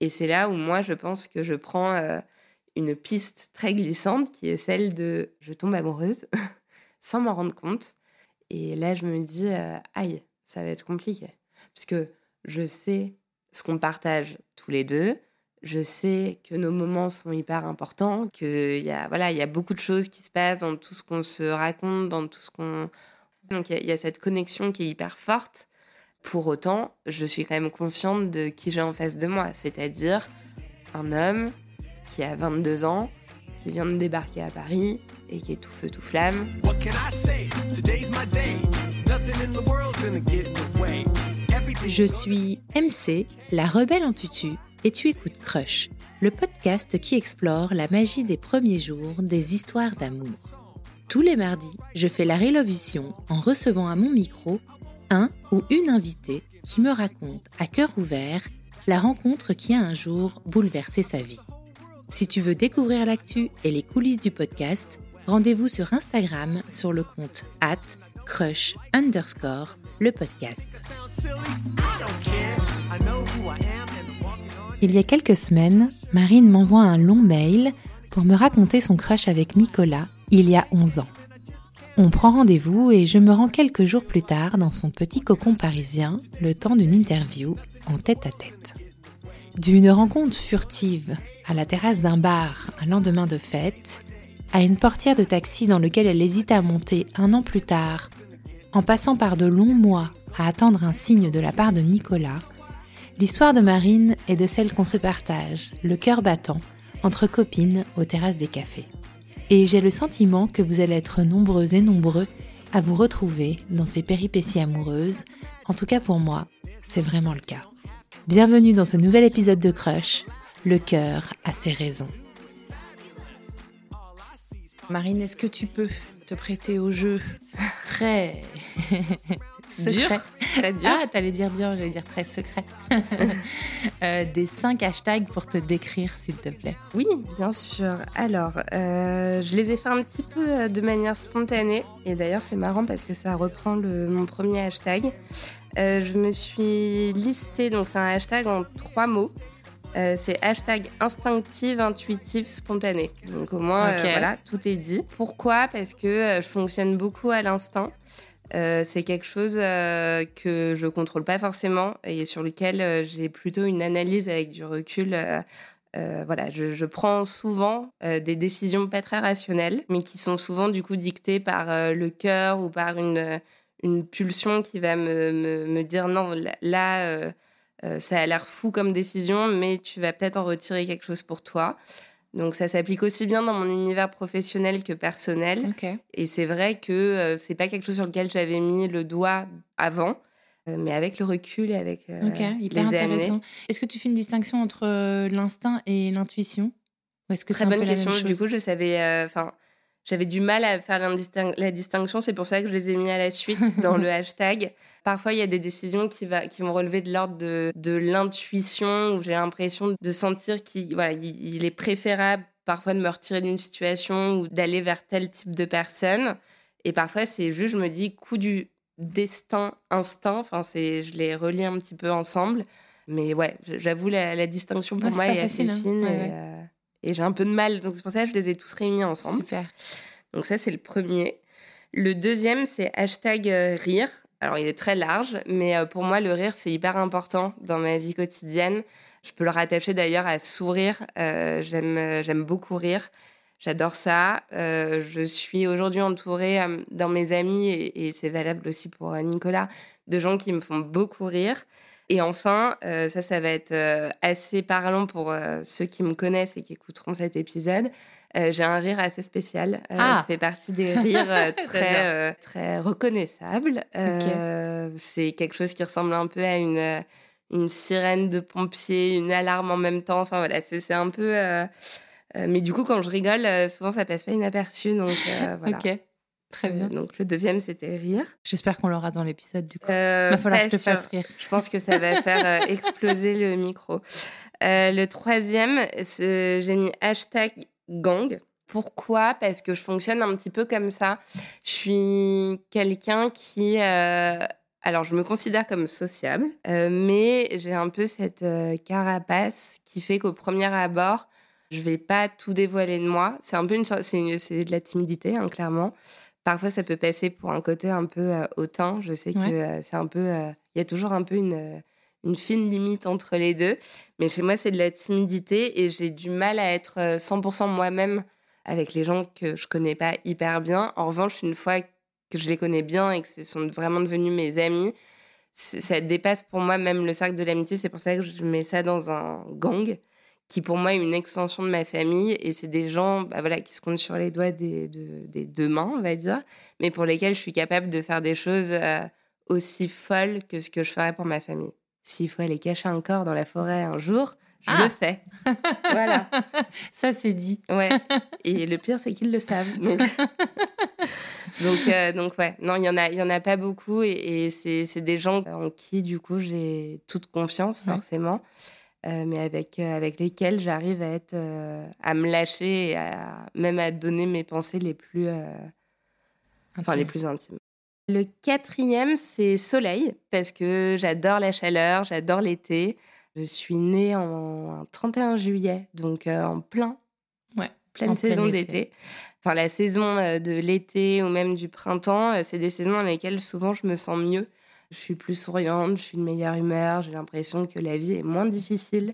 Et c'est là où moi, je pense que je prends euh, une piste très glissante qui est celle de je tombe amoureuse sans m'en rendre compte. Et là, je me dis, euh, aïe, ça va être compliqué. Parce que je sais ce qu'on partage tous les deux. Je sais que nos moments sont hyper importants, qu'il y, a, voilà, il y a beaucoup de choses qui se passent dans tout ce qu'on se raconte, dans tout ce qu'on... Donc il y, a cette connexion qui est hyper forte. Pour autant, je suis quand même consciente de qui j'ai en face de moi, c'est-à-dire un homme qui a 22 ans, qui vient de débarquer à Paris et qui est tout feu tout flamme. Je suis MC, la rebelle en tutu, et tu écoutes Crush, le podcast qui explore la magie des premiers jours des histoires d'amour. Tous les mardis, je fais la révolution en recevant à mon micro un ou une invitée qui me raconte à cœur ouvert la rencontre qui a un jour bouleversé sa vie. Si tu veux découvrir l'actu et les coulisses du podcast, rendez-vous sur Instagram sur le compte at crush underscore le podcast. Il y a quelques semaines, Marine m'envoie un long mail pour me raconter son crush avec Nicolas il y a 11 ans. On prend rendez-vous et je me rends quelques jours plus tard dans son petit cocon parisien, le temps d'une interview en tête à tête. D'une rencontre furtive à la terrasse d'un bar un lendemain de fête, à une portière de taxi dans lequel elle hésite à monter un an plus tard, en passant par de longs mois à attendre un signe de la part de Nicolas, l'histoire de Marine est de celle qu'on se partage, le cœur battant, entre copines aux terrasses des cafés. Et j'ai le sentiment que vous allez être nombreux et nombreux à vous retrouver dans ces péripéties amoureuses. En tout cas pour moi, c'est vraiment le cas. Bienvenue dans ce nouvel épisode de Crush. Le cœur a ses raisons. Marine, est-ce que tu peux te prêter au jeu? Très secret dur. Ah, t'allais dire dur, j'allais dire très secret. Euh, des cinq hashtags pour te décrire, s'il te plaît. Oui, bien sûr. Alors, euh, je les ai fait un petit peu euh, de manière spontanée. Et d'ailleurs, c'est marrant parce que ça reprend le, mon premier hashtag. je me suis listée, donc c'est un hashtag en trois mots. c'est hashtag instinctive, intuitive, spontanée. Donc au moins, voilà, tout est dit. Pourquoi? Parce que je fonctionne beaucoup à l'instinct. Euh, c'est quelque chose euh, que je contrôle pas forcément et sur lequel euh, j'ai plutôt une analyse avec du recul. voilà, je, prends souvent des décisions pas très rationnelles, mais qui sont souvent du coup dictées par le cœur ou par une, pulsion qui va me, me, me dire non, là, ça a l'air fou comme décision, mais tu vas peut-être en retirer quelque chose pour toi. Donc ça s'applique aussi bien dans mon univers professionnel que personnel. Et c'est vrai que ce euh, c'est pas quelque chose sur lequel j'avais mis le doigt avant, euh, mais avec le recul et avec euh, hyper les intéressant. Est-ce que tu fais une distinction entre l'instinct et l'intuition? Très bonne question. Du coup, je savais, enfin. J'avais du mal à faire la, distinction, c'est pour ça que je les ai mis à la suite dans le hashtag. Parfois, il y a des décisions qui, va, qui vont relever de l'ordre de, de l'intuition, où j'ai l'impression de sentir qu'il voilà, il, est préférable parfois de me retirer d'une situation ou d'aller vers tel type de personne. Et parfois, c'est juste, je me dis, coup du destin, instinct, enfin, je les relis un petit peu ensemble. Mais ouais, j'avoue, la, distinction pour moi est, assez hein. fine. Euh, et j'ai un peu de mal. Donc c'est pour ça que je les ai tous réunis ensemble. Super. Donc ça, c'est le premier. Le deuxième, c'est hashtag euh, rire. Alors il est très large, mais euh, pour moi, le rire, c'est hyper important dans ma vie quotidienne. Je peux le rattacher d'ailleurs à sourire. Euh, j'aime, j'aime beaucoup rire. J'adore ça. je suis aujourd'hui entourée dans mes amis, et, et c'est valable aussi pour Nicolas, de gens qui me font beaucoup rire. Et enfin, euh, ça, ça va être euh, assez parlant pour euh, ceux qui me connaissent et qui écouteront cet épisode. j'ai un rire assez spécial. Ah. Ça fait partie des rires très, très reconnaissables. C'est quelque chose qui ressemble un peu à une, une sirène de pompier, une alarme en même temps. Enfin voilà, c'est un peu. mais du coup, quand je rigole, souvent ça passe pas inaperçu. Donc voilà. Ok. Très bien. Donc le deuxième, c'était rire. J'espère qu'on l'aura dans l'épisode du coup. Euh, Il va falloir que je te fasse rire. Je pense que ça va faire euh, exploser le micro. Euh, le troisième, j'ai mis hashtag gang. Pourquoi? Parce que je fonctionne un petit peu comme ça. Je suis quelqu'un qui Alors, je me considère comme sociable, euh, mais j'ai un peu cette euh, carapace qui fait qu'au premier abord, je vais pas tout dévoiler de moi. C'est un peu une, c'est de la timidité, hein, clairement. Parfois, ça peut passer pour un côté un peu euh, hautain. Je sais que c'est un peu, il y a toujours un peu une, une fine limite entre les deux. Mais chez moi, c'est de la timidité et j'ai du mal à être 100% moi-même avec les gens que je connais pas hyper bien. En revanche, une fois que je les connais bien et que ce sont vraiment devenus mes amis, ça dépasse pour moi même le cercle de l'amitié. C'est pour ça que je mets ça dans un gang qui pour moi est une extension de ma famille et c'est des gens bah voilà, qui se comptent sur les doigts des, des, deux mains, on va dire, mais pour lesquels je suis capable de faire des choses euh, aussi folles que ce que je ferais pour ma famille. S'il faut aller cacher un corps dans la forêt un jour, je le ah fais. voilà. Ça, c'est dit. Ouais. Et le pire, c'est qu'ils le savent. Donc, euh, donc, ouais. Non, il y en a, il y en a pas beaucoup, et, c'est des gens en qui, du coup, j'ai toute confiance, forcément. Euh, mais avec, euh, avec lesquels j'arrive à être à me lâcher et à, même à donner mes pensées les plus enfin les plus intimes. Le quatrième, c'est soleil, parce que j'adore la chaleur, j'adore l'été. Je suis née en 31 juillet, donc euh, en plein, ouais, pleine saison d'été. Enfin, la saison euh, de l'été ou même du printemps, euh, c'est des saisons dans lesquelles souvent je me sens mieux. Je suis plus souriante, je suis de meilleure humeur, j'ai l'impression que la vie est moins difficile.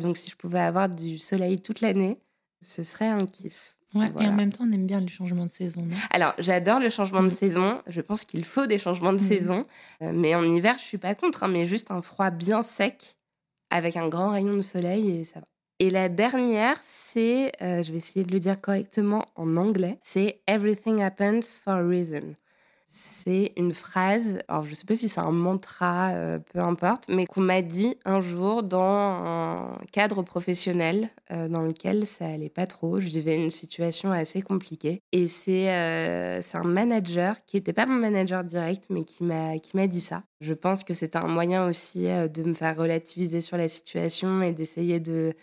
donc, si je pouvais avoir du soleil toute l'année, ce serait un kiff. Et en même temps, on aime bien le changement de saison, non? Alors, j'adore le changement de mm. saison. Je pense qu'il faut des changements de mm. saison. Euh, mais en hiver, je suis pas contre. Hein, mais juste un froid bien sec avec un grand rayon de soleil et ça va. Et la dernière, c'est, euh, je vais essayer de le dire correctement en anglais, c'est Everything happens for a reason c'est une phrase, alors je ne sais pas si c'est un mantra, euh, peu importe, mais qu'on m'a dit un jour dans un cadre professionnel euh, dans lequel ça allait pas trop. Je vivais une situation assez compliquée. Et c'est euh, un manager qui n'était pas mon manager direct, mais qui m'a dit ça. Je pense que c'est un moyen aussi de me faire relativiser sur la situation et d'essayer de,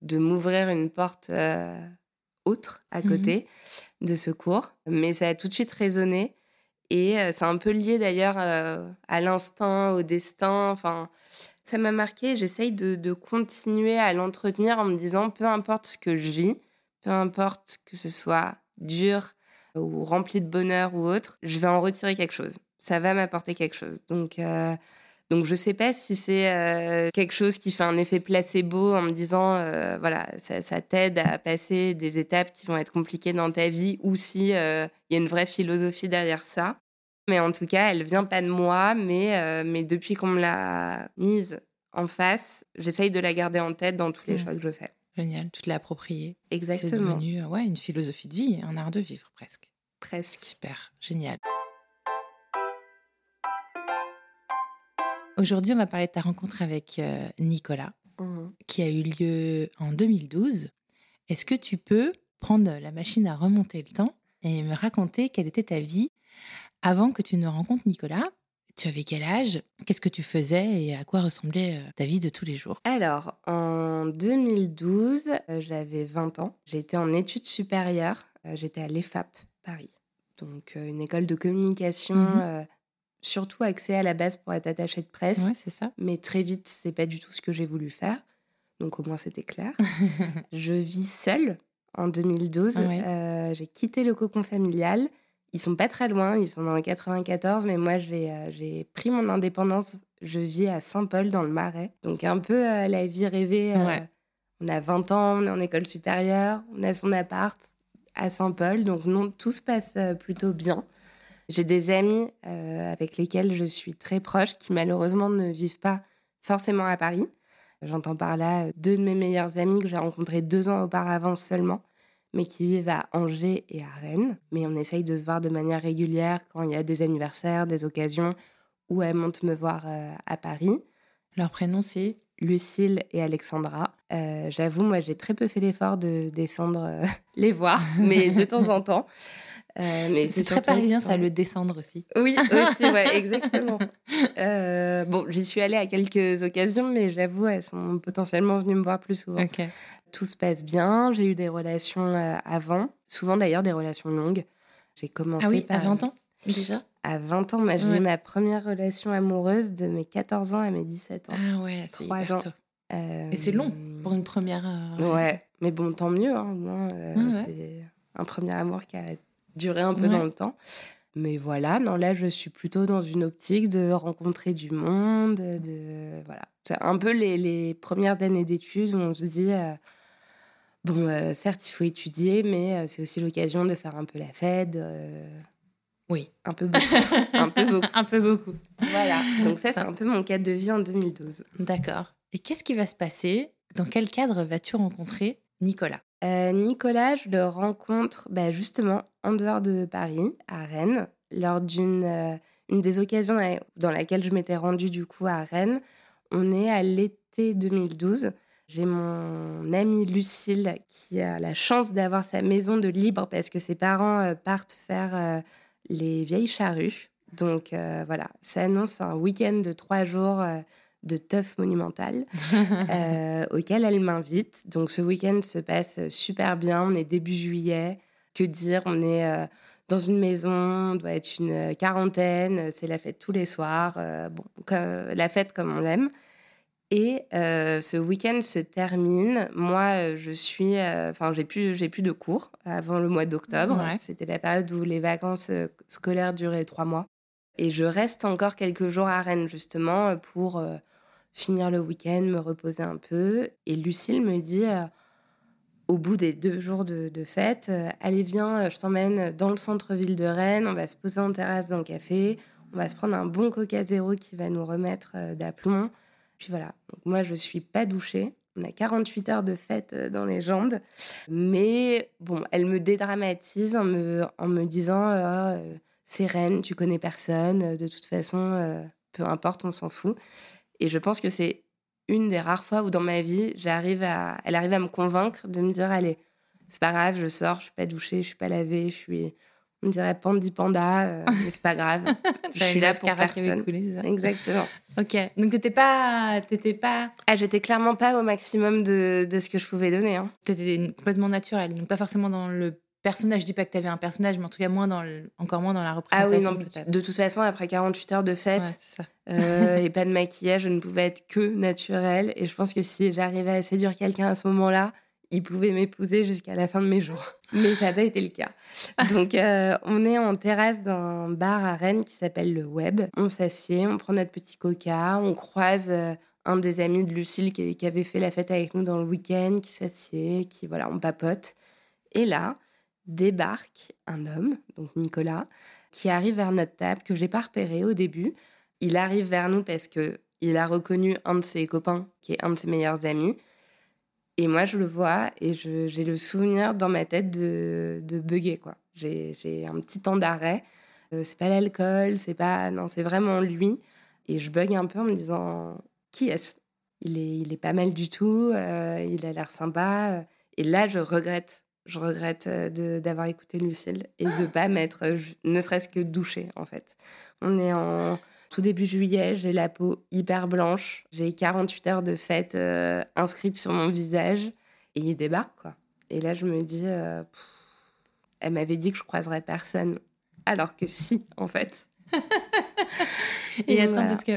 de m'ouvrir une porte autre à mmh côté de secours. Mais ça a tout de suite résonné. Et c'est un peu lié d'ailleurs à l'instinct, au destin. Enfin, ça m'a marqué. J'essaye de, continuer à l'entretenir en me disant peu importe ce que je vis, peu importe que ce soit dur ou rempli de bonheur ou autre, je vais en retirer quelque chose. Ça va m'apporter quelque chose. Donc, donc je ne sais pas si c'est quelque chose qui fait un effet placebo en me disant, voilà, ça, ça t'aide à passer des étapes qui vont être compliquées dans ta vie ou si il y a une vraie philosophie derrière ça. Mais en tout cas, elle vient pas de moi, mais, euh, mais depuis qu'on me l'a mise en face, j'essaye de la garder en tête dans tous les mmh. choix que je fais. Génial, tu te l'as appropriée. Exactement. C'est devenu ouais, une philosophie de vie, un art de vivre presque. Presque. Super, génial. Aujourd'hui, on va parler de ta rencontre avec euh, Nicolas, mmh. qui a eu lieu en 2012. Est-ce que tu peux prendre la machine à remonter le temps et me raconter quelle était ta vie avant que tu ne rencontres Nicolas, tu avais quel âge? Qu'est-ce que tu faisais et à quoi ressemblait euh, ta vie de tous les jours? Alors, en 2012, euh, j'avais 20 ans. J'étais en études supérieures. J'étais à l'EFAP, Paris. Donc, une école de communication, mmh surtout axée à la base pour être attachée de presse. Ouais, c'est ça. Mais très vite, c'est pas du tout ce que j'ai voulu faire. Donc, au moins, c'était clair. je vis seule en 2012. j'ai quitté le cocon familial ils sont pas très loin, ils sont dans le 94, mais moi euh, j'ai pris mon indépendance. Je vis à Saint-Paul dans le Marais, donc un peu euh, la vie rêvée. Euh, on a 20 ans, on est en école supérieure, on a son appart à Saint-Paul, donc non, tout se passe plutôt bien. J'ai des amis avec lesquels je suis très proche qui malheureusement ne vivent pas forcément à Paris. J'entends par là deux de mes meilleurs amis que j'ai rencontrés deux ans auparavant seulement mais qui vivent à Angers et à Rennes. Mais on essaye de se voir de manière régulière quand il y a des anniversaires, des occasions, ou elles montent me voir euh, à Paris. Leur prénom, c'est Lucille et Alexandra. Euh, j'avoue, moi, j'ai très peu fait l'effort de descendre euh, les voir, mais de temps en temps. Mais c'est très parisien, ça, le descendre aussi. Oui, aussi, ouais, exactement. bon, j'y suis allée à quelques occasions, mais j'avoue, elles sont potentiellement venues me voir plus souvent. Tout se passe bien. J'ai eu des relations euh, avant, souvent d'ailleurs des relations longues. J'ai commencé ah oui, à 20 ans déjà? À 20 ans, j'ai eu ma première relation amoureuse de mes 14 ans à mes 17 ans. Ah ouais, c'est hyper tôt. Et c'est long pour une première relation. Ouais, mais bon, tant mieux. Hein, c'est un premier amour qui a duré un peu dans le temps. Mais voilà, non, là, je suis plutôt dans une optique de rencontrer du monde. De, voilà. C'est un peu les, les premières années d'études où on se dit, euh, bon, euh, certes, il faut étudier, mais euh, c'est aussi l'occasion de faire un peu la fête. oui. Un peu beaucoup. un peu beaucoup. un peu beaucoup. Voilà. Donc ça, c'est un peu mon cadre de vie en 2012. D'accord. Et qu'est-ce qui va se passer? Dans quel cadre vas-tu rencontrer Nicolas? Nicolas, je le rencontre bah, justement en dehors de Paris, à Rennes, lors d'une une des occasions dans laquelle je m'étais rendue du coup à Rennes. On est à l'été 2012. J'ai mon amie Lucille qui a la chance d'avoir sa maison de libre parce que ses parents partent faire les vieilles charrues. Donc voilà, ça annonce un week-end de trois jours de teuf monumental euh, auquel elle m'invite. Donc ce week-end se passe super bien. On est début juillet. Que dire On est euh, dans une maison, on doit être une quarantaine. C'est la fête tous les soirs. Euh, bon, la fête comme on l'aime. Et ce week-end se termine. Moi, je suis, enfin, j'ai plus, j'ai plus de cours avant le mois d'octobre. C'était la période où les vacances scolaires duraient trois mois. Et je reste encore quelques jours à Rennes justement pour finir le week-end, me reposer un peu. Et Lucille me dit, euh, au bout des deux jours de, fête, euh, allez viens, je t'emmène dans le centre-ville de Rennes, on va se poser en terrasse d'un café, on va se prendre un bon coca zéro qui va nous remettre euh, d'aplomb. Puis voilà, moi je suis pas douchée. On a 48 heures de fête dans les jambes. Mais bon, elle me dédramatise en me, en me disant c'est Rennes, tu connais personne, de toute façon, peu importe, on s'en fout. Et je pense que c'est une des rares fois où dans ma vie, j'arrive à, elle arrive à me convaincre de me dire allez, c'est pas grave, je sors, je suis pas douchée, je suis pas lavée, je suis, on dirait pandi panda, euh, mais c'est pas grave. je suis là pour personne. Coulé, ça Exactement. Ok, donc t'étais pas, t'étais pas. Ah, j'étais clairement pas au maximum de, de ce que je pouvais donner. Hein. T'étais complètement naturelle, donc pas forcément dans le personnage. Je dis pas que tu avais un personnage, mais en tout cas moins dans encore moins dans la représentation. Ah oui, non, de toute façon, après 48 heures de fête euh, et pas de maquillage, je ne pouvais être que naturelle. Et je pense que si j'arrivais à séduire quelqu'un à ce moment-là, il pouvait m'épouser jusqu'à la fin de mes jours. Mais ça n'a pas été le cas. Donc, euh, on est en terrasse d'un bar à Rennes qui s'appelle Le Web. On s'assied, on prend notre petit coca, on croise euh, un des amis de Lucille qui, qui, avait fait la fête avec nous dans le week-end, qui s'assied, qui, voilà, on papote. Et là, débarque un homme, donc Nicolas, qui arrive vers notre table, que je n'ai pas repéré au début. Il arrive vers nous parce que il a reconnu un de ses copains, qui est un de ses meilleurs amis. Et moi, je le vois et j'ai le souvenir dans ma tête de, de bugger. quoi. J'ai un petit temps d'arrêt. Euh, c'est pas l'alcool, c'est pas. Non, c'est vraiment lui. Et je bug un peu en me disant qui est-ce? Il est, il est pas mal du tout, euh, il a l'air sympa. Et là, je regrette je regrette euh, d'avoir écouté Lucille et de pas m'être euh, ne serait-ce que douchée en fait. On est en tout début juillet, j'ai la peau hyper blanche, j'ai 48 heures de fête euh, inscrites sur mon visage et il débarque quoi. Et là je me dis, elle m'avait dit que je croiserais personne, alors que si en fait. et, attends parce que,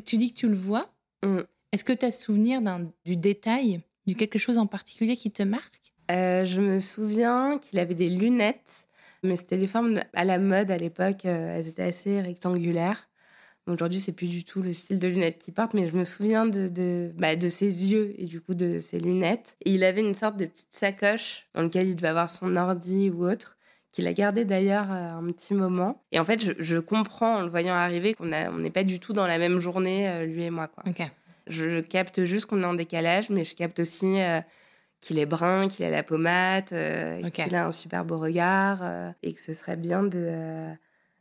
tu dis que tu le vois. Mmh. Est-ce que tu as souvenir du détail, de quelque chose en particulier qui te marque? Euh, je me souviens qu'il avait des lunettes, mais c'était les formes à la mode à l'époque. Euh, elles étaient assez rectangulaires. Aujourd'hui, c'est plus du tout le style de lunettes qu'il porte, mais je me souviens de, de, bah, de, ses yeux et du coup de ses lunettes. Et il avait une sorte de petite sacoche dans laquelle il devait avoir son ordi ou autre, qu'il a gardé d'ailleurs euh, un petit moment. Et en fait, je, je comprends en le voyant arriver qu'on n'est pas du tout dans la même journée, lui et moi. Quoi. Je, capte juste qu'on est en décalage, mais je capte aussi qu'il est brun, qu'il a la pommade, euh, qu'il a un super beau regard euh, et que ce serait bien de euh,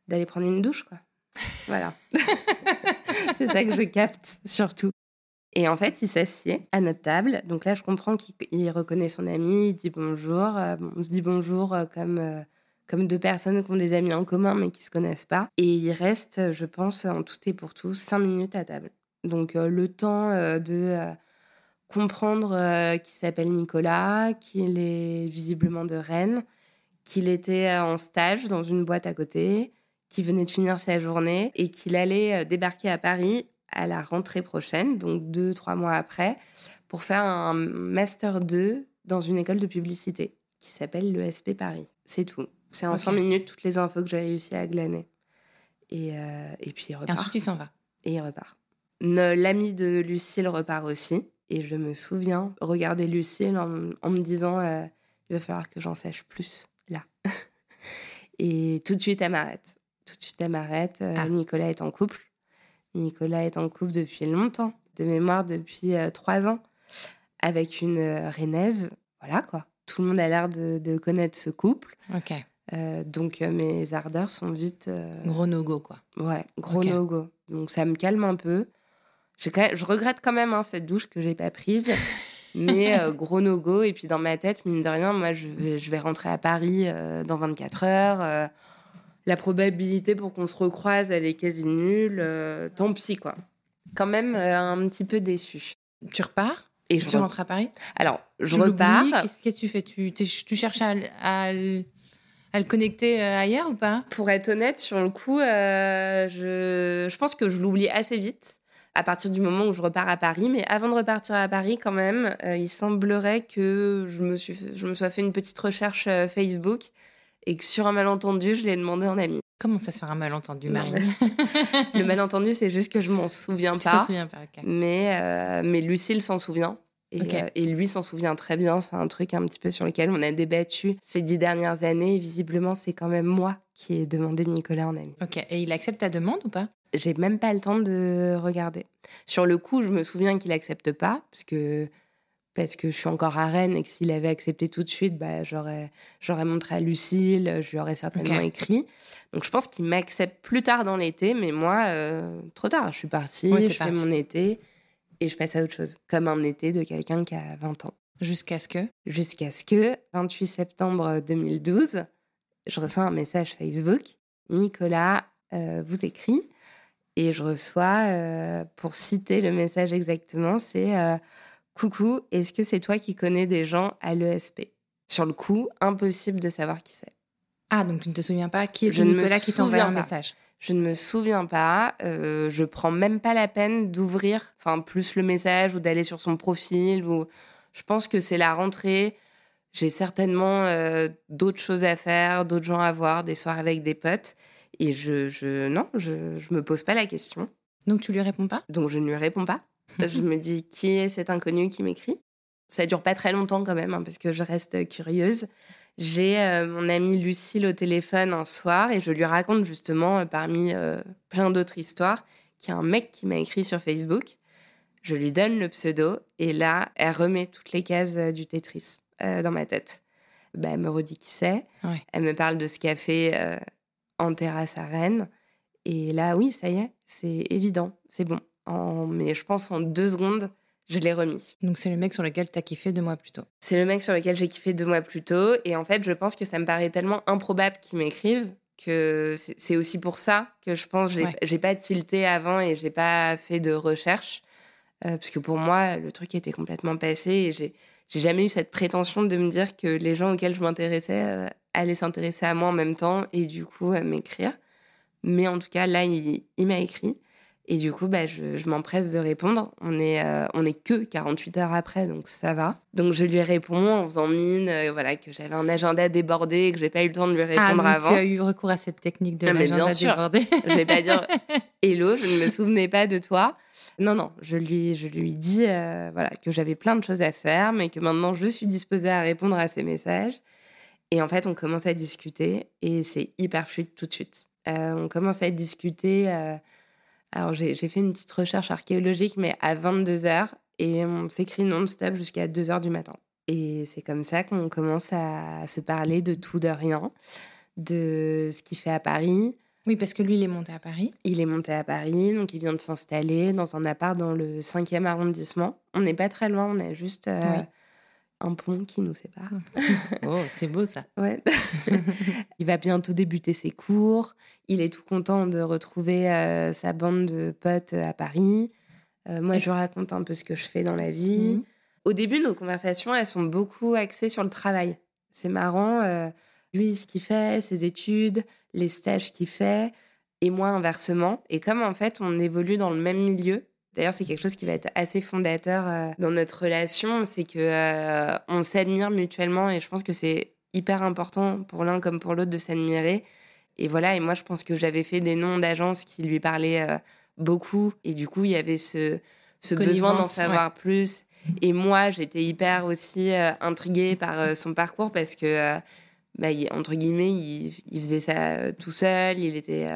d'aller prendre une douche quoi. Voilà. c'est ça que je capte surtout. Et en fait, il s'assied à notre table. Donc là, je comprends qu'il reconnaît son ami, il dit bonjour. on se dit bonjour comme, comme deux personnes qui ont des amis en commun mais qui ne se connaissent pas. Et il reste, je pense, en tout et pour tout, cinq minutes à table. Donc le temps de comprendre euh, qu'il s'appelle Nicolas, qu'il est visiblement de Rennes, qu'il était en stage dans une boîte à côté, qui venait de finir sa journée et qu'il allait débarquer à Paris à la rentrée prochaine, donc deux, trois mois après, pour faire un Master 2 dans une école de publicité qui s'appelle l'ESP Paris. C'est tout. C'est en cinq minutes toutes les infos que j'ai réussi à glaner. Et, euh, et puis il repart. Et ensuite, il s'en va. Et il repart. L'ami de Lucille repart aussi. Et je me souviens regarder Lucille en, me disant euh, il va falloir que j'en sache plus là. et tout de suite, elle m'arrête. Tout de suite, elle m'arrête. Euh, ah. Nicolas est en couple. Nicolas est en couple depuis longtemps, de mémoire depuis trois ans, avec une Rennaise. Voilà quoi. Tout le monde a l'air de, de connaître ce couple. Ok. Euh, donc euh, mes ardeurs sont vite. Euh, gros no-go, quoi. Ouais, gros no-go. Donc ça me calme un peu. Je regrette quand même hein, cette douche que j'ai pas prise. mais gros no-go. Et puis dans ma tête, mine de rien, moi, je vais, je vais rentrer à Paris dans 24 heures. la probabilité pour qu'on se recroise, elle est quasi nulle. tant pis, quoi. Quand même un petit peu déçu. Tu repars? Et je tu rentres à Paris? Alors, je repars. Qu'est-ce que tu fais? Tu, tu cherches à, à à le connecter euh, ailleurs ou pas? Pour être honnête, sur le coup, euh, je, je pense que je l'oublie assez vite à partir du moment où je repars à Paris. Mais avant de repartir à Paris, quand même, euh, il semblerait que je me, suis, je me sois fait une petite recherche Facebook et que sur un malentendu, je l'ai demandé en ami. Comment ça se fait un malentendu, Marie Le malentendu, c'est juste que je m'en souviens pas. T'en souviens pas, ok. Mais, mais Lucille s'en souvient. Euh, et, lui s'en souvient très bien. C'est un truc un petit peu sur lequel on a débattu ces dix dernières années. Et visiblement, c'est quand même moi qui ai demandé Nicolas en ami. Ok. Et il accepte ta demande ou pas? J'ai même pas le temps de regarder. Sur le coup, je me souviens qu'il accepte pas, parce que parce que je suis encore à Rennes et que s'il avait accepté tout de suite, bah, j'aurais, j'aurais montré à Lucille, je lui aurais certainement écrit. Donc je pense qu'il m'accepte plus tard dans l'été, mais moi, euh, trop tard. Je suis partie, je fais mon été et je passe à autre chose, comme un été de quelqu'un qui a 20 ans. Jusqu'à ce que? Jusqu'à ce que, 28 septembre 2012, je reçois un message Facebook. Nicolas euh, vous écrit. Et je reçois, euh, pour citer le message exactement, c'est euh, Coucou, est-ce que c'est toi qui connais des gens à l'ESP Sur le coup, impossible de savoir qui c'est. Ah, donc tu ne te souviens pas qui est Nicolas qui t'envoie un message? Je ne me souviens pas. Euh, je prends même pas la peine d'ouvrir, enfin plus le message ou d'aller sur son profil. Ou je pense que c'est la rentrée. J'ai certainement euh, d'autres choses à faire, d'autres gens à voir, des soirs avec des potes. Et je, je non, je, je me pose pas la question. Donc tu lui réponds pas? Donc je ne lui réponds pas. je me dis qui est cet inconnu qui m'écrit? Ça dure pas très longtemps quand même, hein, parce que je reste curieuse. J'ai euh, mon amie Lucille au téléphone un soir et je lui raconte justement, euh, parmi euh, plein d'autres histoires, qu'il y a un mec qui m'a écrit sur Facebook. Je lui donne le pseudo et là, elle remet toutes les cases du Tetris dans ma tête. Bah, elle me redit qui c'est. Elle me parle de ce qu'a fait en terrasse à Rennes. Et là, oui, ça y est, c'est évident, c'est bon. Mais je pense en deux secondes, je l'ai remis. Donc c'est le mec sur lequel tu as kiffé deux mois plus tôt. C'est le mec sur lequel j'ai kiffé deux mois plus tôt. Et en fait, je pense que ça me paraît tellement improbable qu'il m'écrive que c'est aussi pour ça que je pense que j'ai pas tilté avant et j'ai pas fait de recherche. Euh, parce que pour moi, le truc était complètement passé et j'ai jamais eu cette prétention de me dire que les gens auxquels je m'intéressais euh, allaient s'intéresser à moi en même temps et du coup m'écrire. Mais en tout cas, là, il m'a écrit. Et du coup, bah, je, je m'empresse de répondre. On est, euh, on est que 48 heures après, donc ça va. Donc je lui réponds en faisant mine, euh, voilà, que j'avais un agenda débordé, que j'ai pas eu le temps de lui ah, répondre ah, avant. Tu as eu recours à cette technique de l'agenda débordé. je vais pas dire Hello, je ne me souvenais pas de toi. Non, non, je lui, je lui dis euh, voilà, que j'avais plein de choses à faire, mais que maintenant je suis disposée à répondre à ses messages. Et en fait, on commence à discuter et c'est hyper fluide tout de suite. on commence à discuter alors, j'ai fait une petite recherche archéologique, mais à 22 heures, et on s'écrit non-stop jusqu'à 2 heures du matin. Et c'est comme ça qu'on commence à se parler de tout, de rien, de ce qu'il fait à Paris. Oui, parce que lui, il est monté à Paris. Il est monté à Paris, donc il vient de s'installer dans un appart dans le 5e arrondissement. On n'est pas très loin, on a juste euh, un pont qui nous sépare. oh, c'est beau ça. Ouais. il va bientôt débuter ses cours. Il est tout content de retrouver euh, sa bande de potes à Paris. Euh, moi, je raconte un peu ce que je fais dans la vie. Mhm. Au début, nos conversations, elles sont beaucoup axées sur le travail. C'est marrant. Euh, lui, ce qu'il fait, ses études, les stages qu'il fait et moi inversement. Et comme en fait, on évolue dans le même milieu, D'ailleurs, c'est quelque chose qui va être assez fondateur euh, dans notre relation, c'est que euh, on s'admire mutuellement et je pense que c'est hyper important pour l'un comme pour l'autre de s'admirer. Et voilà, et moi je pense que j'avais fait des noms d'agences qui lui parlaient euh, beaucoup et du coup il y avait ce, ce besoin d'en savoir plus. Et moi j'étais hyper aussi intriguée par son parcours parce que, bah, entre guillemets, il, il, faisait ça tout seul, il était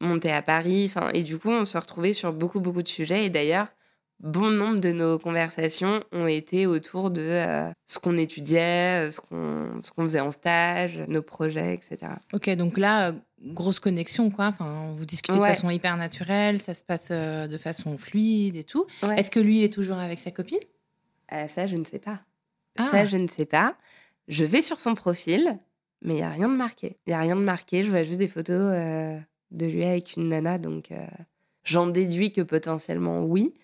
monter à Paris. Enfin, et du coup, on se retrouvait sur beaucoup, beaucoup de sujets. Et d'ailleurs, bon nombre de nos conversations ont été autour de euh, ce qu'on étudiait, euh, ce qu'on, ce qu'on faisait en stage, nos projets, etc. Ok, donc là, euh, grosse connexion, quoi. Enfin, vous discutez de façon hyper naturelle, ça se passe de façon fluide et tout. Est-ce que lui est toujours avec sa copine? Ça, je ne sais pas. Ça, ah. je ne sais pas. Je vais sur son profil, mais il n'y a rien de marqué. Il n'y a rien de marqué. Je vois juste des photos de lui avec une nana. Donc, euh, j'en déduis que potentiellement oui.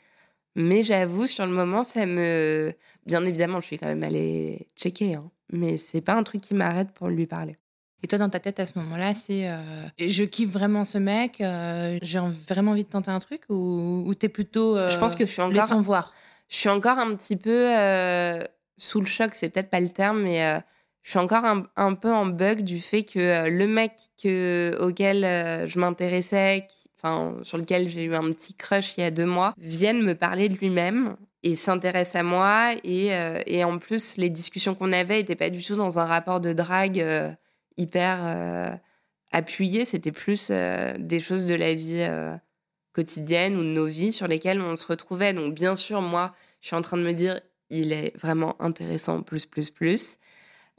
Mais j'avoue, sur le moment, ça me. Bien évidemment, je suis quand même allée checker. Hein. Mais c'est pas un truc qui m'arrête pour lui parler. Et toi, dans ta tête, à ce moment-là, c'est euh, je kiffe vraiment ce mec, euh, j'ai vraiment envie de tenter un truc ou, ou t'es plutôt. je pense que je suis encore. voir? Je suis encore un petit peu sous le choc, c'est peut-être pas le terme, mais je suis encore un, peu en bug du fait que euh, le mec que, auquel euh, je m'intéressais, enfin, sur lequel j'ai eu un petit crush il y a deux mois, vienne me parler de lui-même et s'intéresse à moi. Et, euh, et, en plus, les discussions qu'on avait n'étaient pas du tout dans un rapport de drague hyper appuyé. C'était plus des choses de la vie quotidienne ou de nos vies sur lesquelles on se retrouvait. Donc, bien sûr, moi, je suis en train de me dire, il est vraiment intéressant, plus, plus, plus.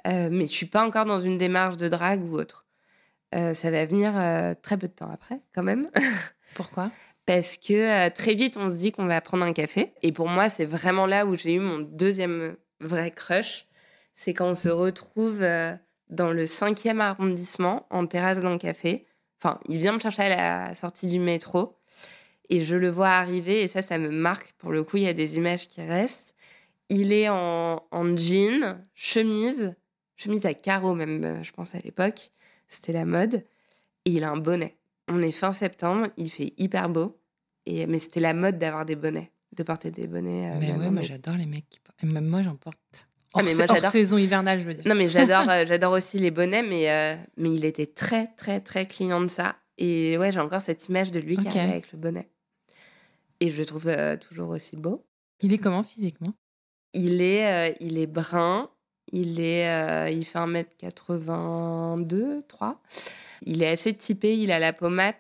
Euh, mais je suis pas encore dans une démarche de drague ou autre. Euh, ça va venir euh, très peu de temps après, quand même. Pourquoi? Parce que très vite, on se dit qu'on va prendre un café. Et pour moi, c'est vraiment là où j'ai eu mon deuxième vrai crush. C'est quand on se retrouve dans le cinquième arrondissement, en terrasse d'un café. Enfin, il vient me chercher à la sortie du métro. Et je le vois arriver, et ça, ça me marque. Pour le coup, il y a des images qui restent. Il est en, en jean, chemise, chemise à carreaux même, euh, je pense à l'époque. C'était la mode. Et il a un bonnet. On est fin septembre, il fait hyper beau. Et, mais c'était la mode d'avoir des bonnets, de porter des bonnets. Euh, mais ouais, moi j'adore les mecs qui portent. Même moi j'en porte. Ah, hors, mais moi, hors saison hivernale, je veux dire. Non, mais j'adore, euh, j'adore aussi les bonnets, mais, mais il était très, très, très client de ça. Et ouais, j'ai encore cette image de lui qui arrive avec le bonnet. Et je le trouve toujours aussi beau. Il est comment physiquement? Il est, il est brun, il, est, euh, il fait 1m82, 3. Il est assez typé, il a la pommade,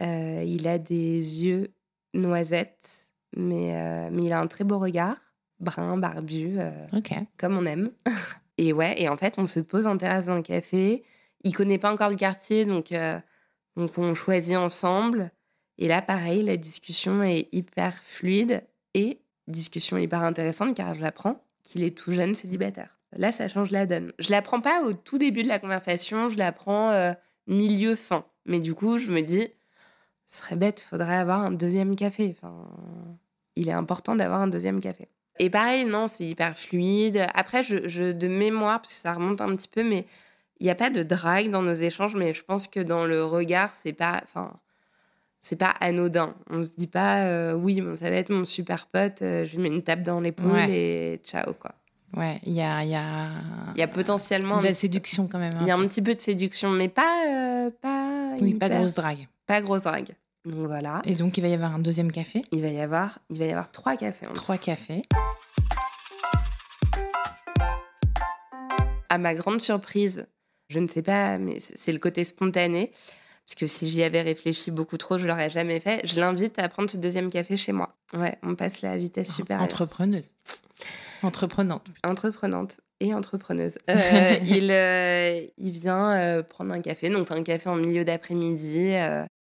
euh, il a des yeux noisettes, mais, euh, mais il a un très beau regard, brun, barbu, comme on aime. et ouais, et en fait, on se pose en terrasse d'un café. Il connaît pas encore le quartier, donc, donc on choisit ensemble. Et là, pareil, la discussion est hyper fluide et discussion hyper intéressante car je l'apprends qu'il est tout jeune célibataire. Là, ça change la donne. Je la prends pas au tout début de la conversation, je la prends euh, milieu fin. Mais du coup, je me dis, ce serait bête, il faudrait avoir un deuxième café. Enfin, il est important d'avoir un deuxième café. Et pareil, non, c'est hyper fluide. Après, je, de mémoire, parce que ça remonte un petit peu, mais il n'y a pas de drague dans nos échanges, mais je pense que dans le regard, c'est pas, enfin, c'est pas anodin. On se dit pas, euh, oui, bon, ça va être mon super pote, euh, je lui mets une tape dans l'épaule et ciao, quoi. Ouais, il y a, y, a... y a potentiellement. De la séduction quand même. Il y a un petit peu de séduction, mais pas. Euh, pas oui, pas grosse drague. Pas grosse drague. Donc voilà. Et donc il va y avoir un deuxième café Il va y avoir, il va y avoir trois cafés. trois cafés. À ma grande surprise, je ne sais pas, mais c'est le côté spontané. Parce que si j'y avais réfléchi beaucoup trop, je l'aurais jamais fait. Je l'invite à prendre ce deuxième café chez moi. Ouais, on passe la vitesse supérieure. Entrepreneuse. Entreprenante. Entreprenante et entrepreneuse. Euh, il, euh, il vient euh, prendre un café, donc un café en milieu d'après-midi,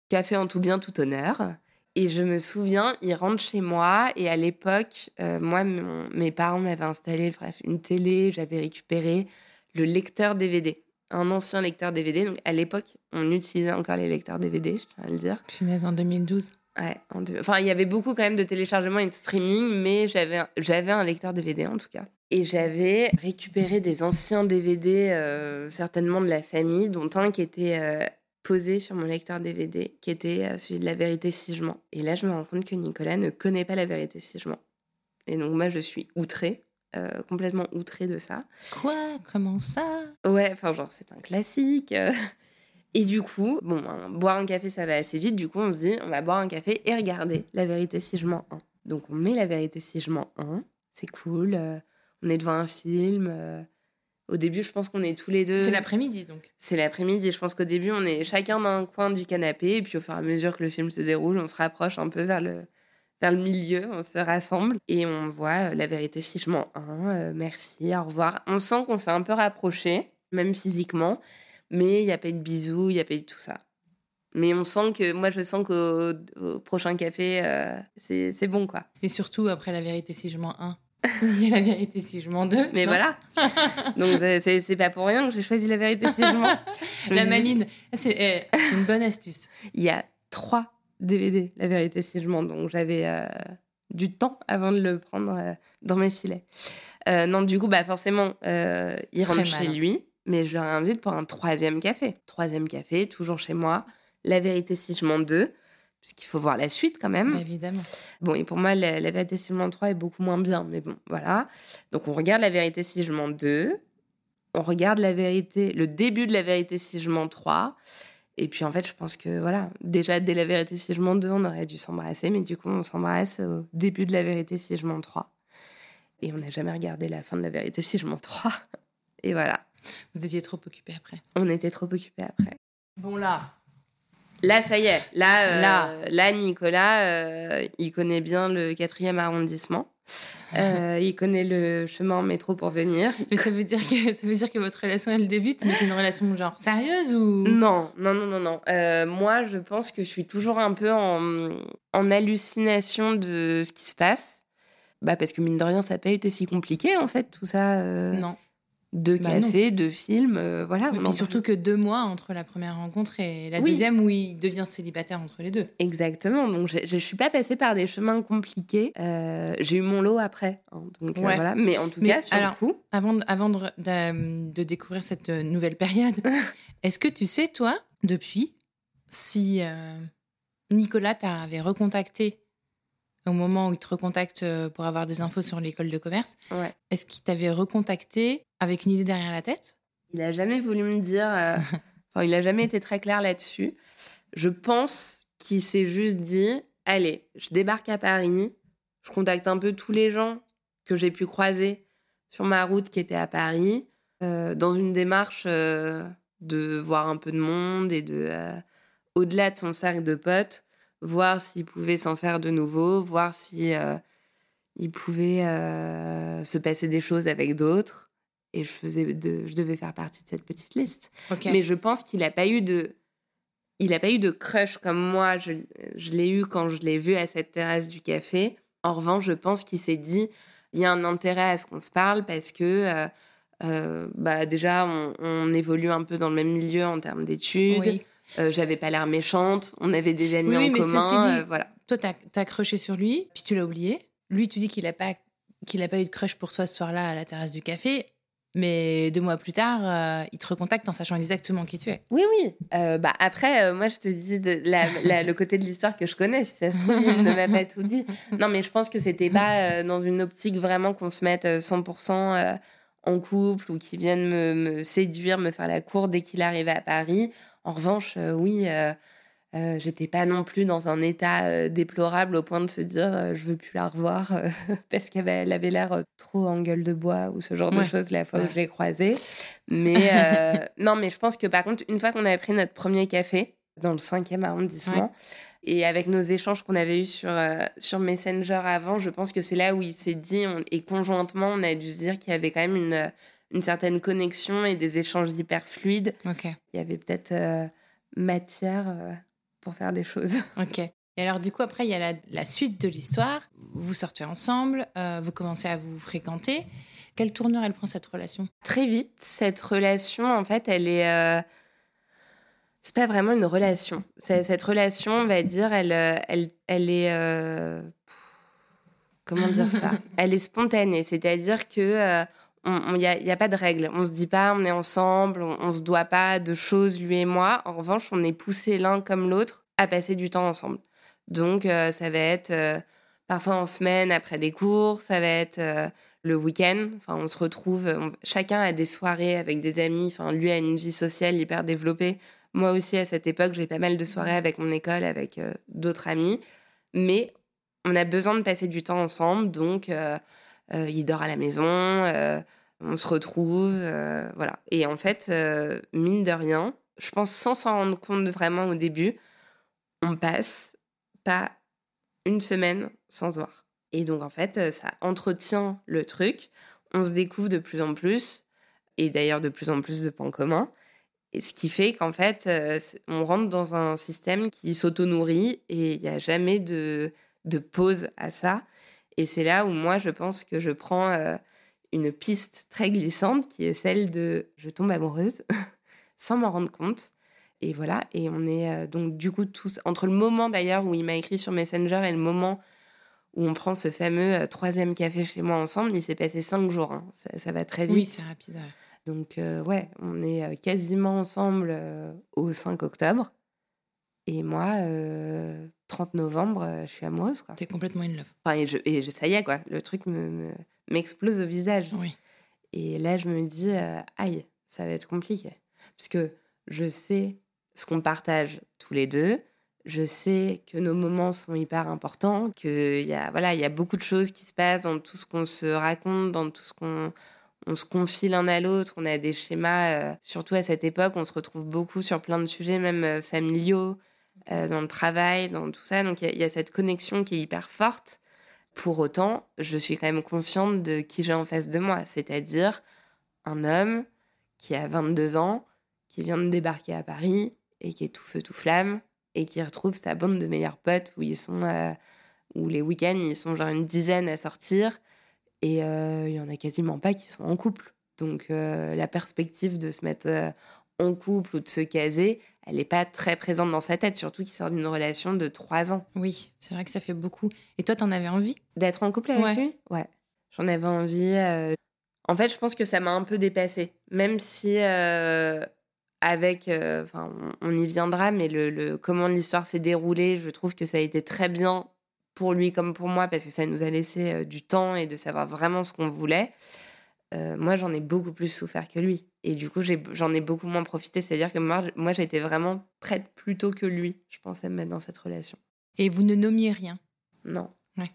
café en tout bien, tout honneur. Et je me souviens, il rentre chez moi et à l'époque, moi, mes parents m'avaient installé bref, une télé, j'avais récupéré le lecteur DVD, un ancien lecteur DVD. Donc à l'époque, on utilisait encore les lecteurs DVD, je tiens à le dire. Finesse en 2012. Ouais, en deux- Enfin, il y avait beaucoup quand même de téléchargement et de streaming, mais j'avais un- j'avais un lecteur DVD en tout cas. Et j'avais récupéré des anciens DVD, euh, certainement de la famille, dont un qui était euh, posé sur mon lecteur DVD, qui était euh, celui de La Vérité si je mens. Et là, je me rends compte que Nicolas ne connaît pas La Vérité si je mens. Et donc, moi, je suis outrée, euh, complètement outrée de ça. Quoi? Comment ça? Ouais, enfin, genre, c'est un classique. euh. Et du coup, bon, hein, boire un café, ça va assez vite. Du coup, on se dit, on va boire un café et regarder La vérité si je mens 1. Donc, on met La vérité si je mens 1. C'est cool. euh, on est devant un film. euh. Au début, je pense qu'on est tous les deux. C'est l'après-midi donc. C'est l'après-midi. Je pense qu'au début, on est chacun dans un coin du canapé. Et puis, au fur et à mesure que le film se déroule, on se rapproche un peu vers le, vers le milieu. On se rassemble. Et on voit euh, La vérité si je mens 1. euh, merci, au revoir. On sent qu'on s'est un peu rapproché, même physiquement. Mais il n'y a pas eu de bisous, il n'y a pas eu de tout ça. Mais on sent que, moi, je sens qu'au au prochain café, euh, c'est bon, quoi. Et surtout après la vérité si je mens 1. Il y a la vérité si je mens 2. Mais voilà. Donc, c'est- pas pour rien que j'ai choisi la vérité si je mens. Je La maline. C'est eh, c'est une bonne astuce. il y a trois DVD, la vérité si je mens. Donc j'avais euh, du temps avant de le prendre euh, dans mes filets. Euh, non, du coup, bah forcément, il rentre chez lui, mais je le réinvite pour un troisième café. Troisième café, toujours chez moi. La vérité si je mens deux, puisqu'il faut voir la suite quand même. Bah, évidemment. Bon, et pour moi, la, la vérité si je mens 3 est beaucoup moins bien, mais bon, voilà. Donc on regarde la vérité si je mens 2, on regarde la vérité, le début de la vérité si je mens 3, et puis en fait, je pense que voilà, déjà dès la vérité si je mens 2, on aurait dû s'embrasser, mais du coup, on s'embrasse au début de la vérité si je mens 3. Et on n'a jamais regardé la fin de la vérité si je mens 3. Et voilà, Vous étiez trop occupé après. on était trop occupés après. Bon là. Là, ça y est. Là, euh, Là. là. Nicolas, euh, il connaît bien le quatrième arrondissement. Euh, il connaît le chemin en métro pour venir. Mais ça veut dire que ça veut dire que votre relation elle débute, mais c'est une relation genre sérieuse ou? Non, non, non, non, non. Euh, moi, je pense que je suis toujours un peu en, en hallucination de ce qui se passe. Bah, parce que mine de rien, ça n'a pas été si compliqué, en fait, tout ça. euh, Non. Deux Bah, non. cafés, deux films, euh, voilà. Et on puis surtout que deux mois entre la première rencontre et la Oui. deuxième où il devient célibataire entre les deux. Exactement. Donc, je, je suis pas passée par des chemins compliqués. Euh, j'ai eu mon lot après. hein. donc, euh, voilà. Mais en tout Mais cas, sur alors- le coup, Avant, de, avant de, de- de découvrir cette nouvelle période, est-ce que tu sais, toi, depuis, si Nicolas t'avait recontacté au moment où il te recontacte euh, pour avoir des infos sur l'école de commerce, ouais. est-ce qu'il t'avait recontacté avec une idée derrière la tête? Il a jamais voulu me dire. euh, Enfin, il a jamais été très clair là-dessus. Je pense qu'il s'est juste dit allez, je débarque à Paris, je contacte un peu tous les gens que j'ai pu croiser sur ma route qui étaient à Paris, euh, dans une démarche euh, de voir un peu de monde et de, au-delà de son cercle de potes, voir s'il pouvait s'en faire de nouveau, voir si euh, il pouvait euh, se passer des choses avec d'autres. Et je, faisais de, je devais faire partie de cette petite liste. Mais je pense qu'il n'a pas eu de. Il n'a pas eu de crush comme moi, je, je l'ai eu quand je l'ai vu à cette terrasse du café. En revanche, je pense qu'il s'est dit il y a un intérêt à ce qu'on se parle parce que euh, euh, bah déjà, on, on évolue un peu dans le même milieu en termes d'études. Oui. Euh, J'avais pas l'air méchante, on avait des amis Oui, en mais ceci commun. dit- euh, voilà. Toi, t'as as accroché sur lui, puis tu l'as oublié. Lui, tu dis qu'il a pas qu'il a pas eu de crush pour toi ce soir-là à la terrasse du café, mais deux mois plus tard, euh, il te recontacte en sachant exactement qui tu es. Oui, oui. Euh, bah, après, euh, moi, je te dis de, la- la- le côté de l'histoire que je connais. Si ça se trouve, il ne m'a pas tout dit. Non, mais je pense que c'était pas dans une optique vraiment qu'on se mette euh, 100% euh, en couple ou qu'il vienne me, me séduire, me faire la cour dès qu'il arrivait à Paris. En revanche, euh, oui, euh, euh, j'étais pas non plus dans un état déplorable au point de se dire euh, je veux plus la revoir euh, parce qu'elle avait, l'air trop en gueule de bois ou ce genre de choses la fois Ouais. où je l'ai croisée. Mais non, mais je pense que par contre, une fois qu'on avait pris notre premier café dans le 5e arrondissement, et avec nos échanges qu'on avait eus sur, sur Messenger avant, je pense que c'est là où il s'est dit, on- et conjointement, on a dû se dire qu'il y avait quand même une, une certaine connexion et des échanges hyper fluides. Ok. Il y avait peut-être euh, matière euh, pour faire des choses. Ok. Et alors, du coup, après, il y a la, la suite de l'histoire. Vous sortez ensemble, euh, vous commencez à vous fréquenter. Quelle tournure elle prend cette relation? Très vite, cette relation, en fait, elle est. C'est pas vraiment une relation. Cette relation, on va dire, elle, elle, elle est. comment dire ça? Elle est spontanée. C'est-à-dire que il n'y a, pas de règles. On se dit pas, on est ensemble, on, ne se doit pas de choses, lui et moi. En revanche, on est poussés l'un comme l'autre à passer du temps ensemble. Donc, euh, ça va être euh, parfois en semaine après des cours, ça va être euh, le week-end. Enfin, on se retrouve, chacun a des soirées avec des amis. Enfin, lui a une vie sociale hyper développée. Moi aussi, à cette époque, j'ai pas mal de soirées avec mon école, avec d'autres amis. Mais on a besoin de passer du temps ensemble. Donc, il dort à la maison on se retrouve, euh, voilà. Et en fait, euh, mine de rien, je pense sans s'en rendre compte vraiment au début, on passe pas une semaine sans se voir. Et donc en fait, euh, ça entretient le truc. On se découvre de plus en plus, et d'ailleurs de plus en plus de points communs. Et ce qui fait qu'en fait, on rentre dans un système qui s'auto-nourrit et il n'y a jamais de, de pause à ça. Et c'est là où moi, je pense que je prends une piste très glissante qui est celle de je tombe amoureuse sans m'en rendre compte. Et voilà, et on est euh, donc du coup tous, entre le moment d'ailleurs où il m'a écrit sur Messenger et le moment où on prend ce fameux euh, troisième café chez moi ensemble, il s'est passé cinq jours. Hein. Ça, va très vite. Oui, c'est rapide. Donc euh, ouais, on est quasiment ensemble au 5 octobre. Et moi, 30 novembre, je suis amoureuse. T'es complètement in love. Enfin, et, je, et ça y est, quoi. Le truc me m'explose au visage. Oui. Et là, je me dis, euh, aïe, ça va être compliqué. Parce que je sais ce qu'on partage tous les deux. Je sais que nos moments sont hyper importants, qu'il y, a, voilà, il y a beaucoup de choses qui se passent dans tout ce qu'on se raconte, dans tout ce qu'on on se confie l'un à l'autre. On a des schémas, euh, surtout à cette époque, on se retrouve beaucoup sur plein de sujets, même euh, familiaux, dans le travail, dans tout ça. Donc il y, a cette connexion qui est hyper forte. Pour autant, je suis quand même consciente de qui j'ai en face de moi, c'est-à-dire un homme qui a 22 ans, qui vient de débarquer à Paris et qui est tout feu tout flamme et qui retrouve sa bande de meilleurs potes où ils sont euh, où les week-ends ils sont genre une dizaine à sortir et euh, il y en a quasiment pas qui sont en couple. Donc euh, la perspective de se mettre en couple ou de se caser, elle n'est pas très présente dans sa tête, surtout qu'il sort d'une relation de trois ans. Oui, c'est vrai que ça fait beaucoup. Et toi, t'en avais envie? D'être en couple avec lui? Ouais. J'en avais envie. Euh. En fait, je pense que ça m'a un peu dépassée. Même si, euh, avec. Euh, enfin, on, y viendra, mais le, comment l'histoire s'est déroulée, je trouve que ça a été très bien pour lui comme pour moi, parce que ça nous a laissé du temps et de savoir vraiment ce qu'on voulait. Moi, j'en ai beaucoup plus souffert que lui. Et du coup, j'en ai, beaucoup moins profité. C'est-à-dire que moi, été vraiment prête plus tôt que lui, je pensais me mettre dans cette relation. Et vous ne nommiez rien? Non.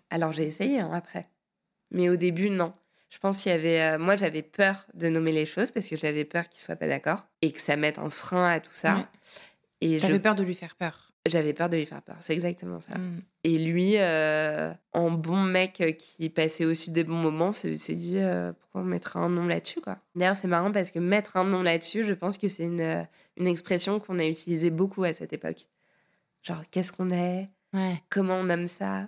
Alors j'ai essayé hein, après. Mais au début, non. Je pense qu'il y avait. Euh, moi, j'avais peur de nommer les choses parce que j'avais peur qu'il soit pas d'accord et que ça mette un frein à tout ça. Et j'avais peur de lui faire peur. J'avais peur de lui faire peur, c'est exactement ça. Mm. Et lui, euh, en bon mec qui passait aussi des bons moments, s'est dit euh, pourquoi mettre un nom là-dessus quoi. D'ailleurs, c'est marrant parce que mettre un nom là-dessus, je pense que c'est une, euh, une expression qu'on a utilisée beaucoup à cette époque. Genre, qu'est-ce qu'on est? Comment on nomme ça?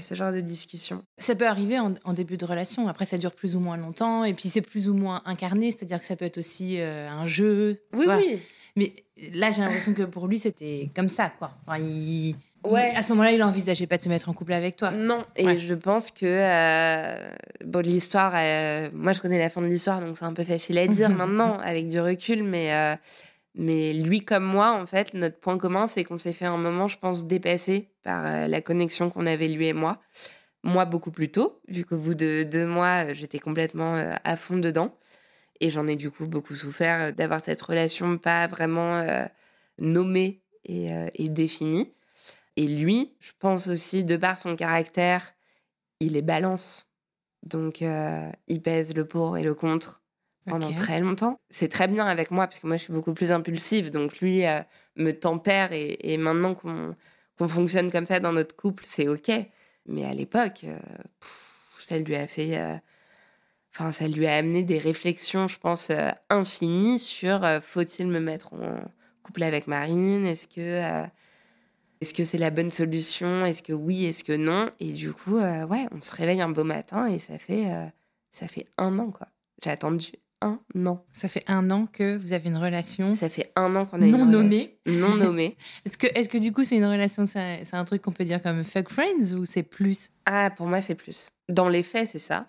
Ce genre de discussion. Ça peut arriver en, début de relation. Après, ça dure plus ou moins longtemps. Et puis, c'est plus ou moins incarné. C'est-à-dire que ça peut être aussi un jeu. Oui, oui. Mais là, j'ai l'impression que pour lui, c'était comme ça, quoi. il, ouais. à ce moment-là, il envisageait pas de se mettre en couple avec toi. Non, et je pense que euh, bon, l'histoire, euh, moi, je connais la fin de l'histoire, donc c'est un peu facile à dire maintenant avec du recul, mais euh, mais lui comme moi, en fait, notre point commun, c'est qu'on s'est fait un moment, je pense, dépassé par la connexion qu'on avait lui et moi. Moi, beaucoup plus tôt, vu qu'au bout de deux mois, j'étais complètement à fond dedans. Et j'en ai du coup beaucoup souffert euh, d'avoir cette relation pas vraiment euh, nommée et, euh, et, définie. Et lui, je pense aussi, de par son caractère, il est balance. Donc, il pèse le pour et le contre pendant très longtemps. C'est très bien avec moi, parce que moi, je suis beaucoup plus impulsive. Donc, lui me tempère. Et, et maintenant qu'on fonctionne comme ça dans notre couple, c'est OK. Mais à l'époque, ça lui a fait Enfin, ça lui a amené des réflexions, je pense, euh, infinies sur euh, faut-il me mettre en couple avec Marine? Est-ce que euh, est-ce que c'est la bonne solution? Est-ce que oui? Est-ce que non? Et du coup, ouais, on se réveille un beau matin et ça fait ça fait un an quoi. J'ai attendu un an. Ça fait un an que vous avez une relation. Ça fait un an qu'on a non une nommée. relation non nommée. Est-ce que, est que du coup c'est une relation, c'est un truc qu'on peut dire comme fuck friends ou c'est plus? Ah, pour moi c'est plus. Dans les faits, c'est ça.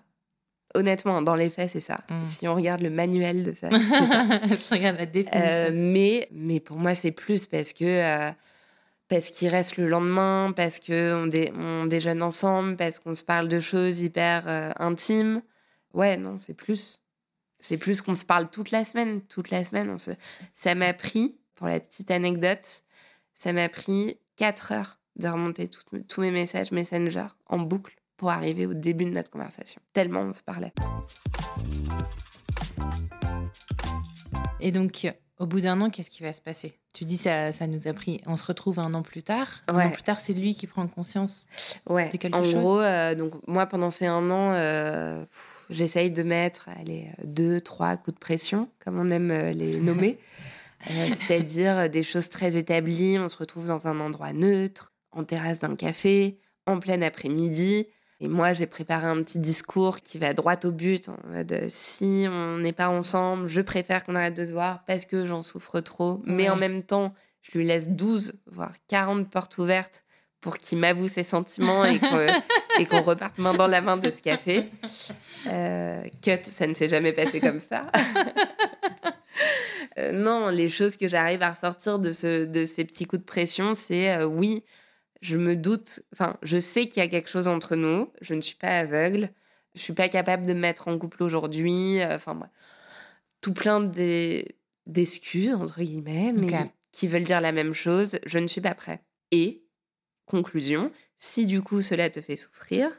Honnêtement, dans les faits, c'est ça. Mm. Si on regarde le manuel de ça, c'est ça. Regarde la définition. Euh, mais, mais pour moi, c'est plus parce que euh, parce qu'il reste le lendemain, parce que on, dé- on déjeune ensemble, parce qu'on se parle de choses hyper euh, intimes. Ouais, non, c'est plus. C'est plus qu'on se parle toute la semaine. Toute la semaine, on se... ça m'a pris, pour la petite anecdote, ça m'a pris quatre heures de remonter tous mes messages Messenger en boucle pour arriver au début de notre conversation. Tellement on se parlait. Et donc, au bout d'un an, qu'est-ce qui va se passer? Tu dis ça, ça nous a pris. On se retrouve un an plus tard. Un an plus tard, c'est lui qui prend conscience. Ouais, de quelque en chose? gros, euh, donc moi pendant ces un an, euh, j'essaye de mettre allez, deux, trois coups de pression, comme on aime euh, les nommer. Euh, C'est-à-dire des choses très établies. On se retrouve dans un endroit neutre, en terrasse d'un café, en plein après-midi. Et moi, j'ai préparé un petit discours qui va droit au but. En mode, si on n'est pas ensemble, je préfère qu'on arrête de se voir parce que j'en souffre trop. Mais Ouais. en même temps, je lui laisse 12, voire 40 portes ouvertes pour qu'il m'avoue ses sentiments et qu'on reparte main dans la main de ce café. Euh, cut, ça ne s'est jamais passé comme ça. Euh, non, les choses que j'arrive à ressortir de, ce, de ces petits coups de pression, c'est euh, oui, je me doute, enfin, je sais qu'il y a quelque chose entre nous, je ne suis pas aveugle, je suis pas capable de me mettre en couple aujourd'hui, euh, enfin, moi, tout plein d'e- d'excuses, entre guillemets, mais qui veulent dire la même chose, je ne suis pas prêt. Et, conclusion, si du coup cela te fait souffrir,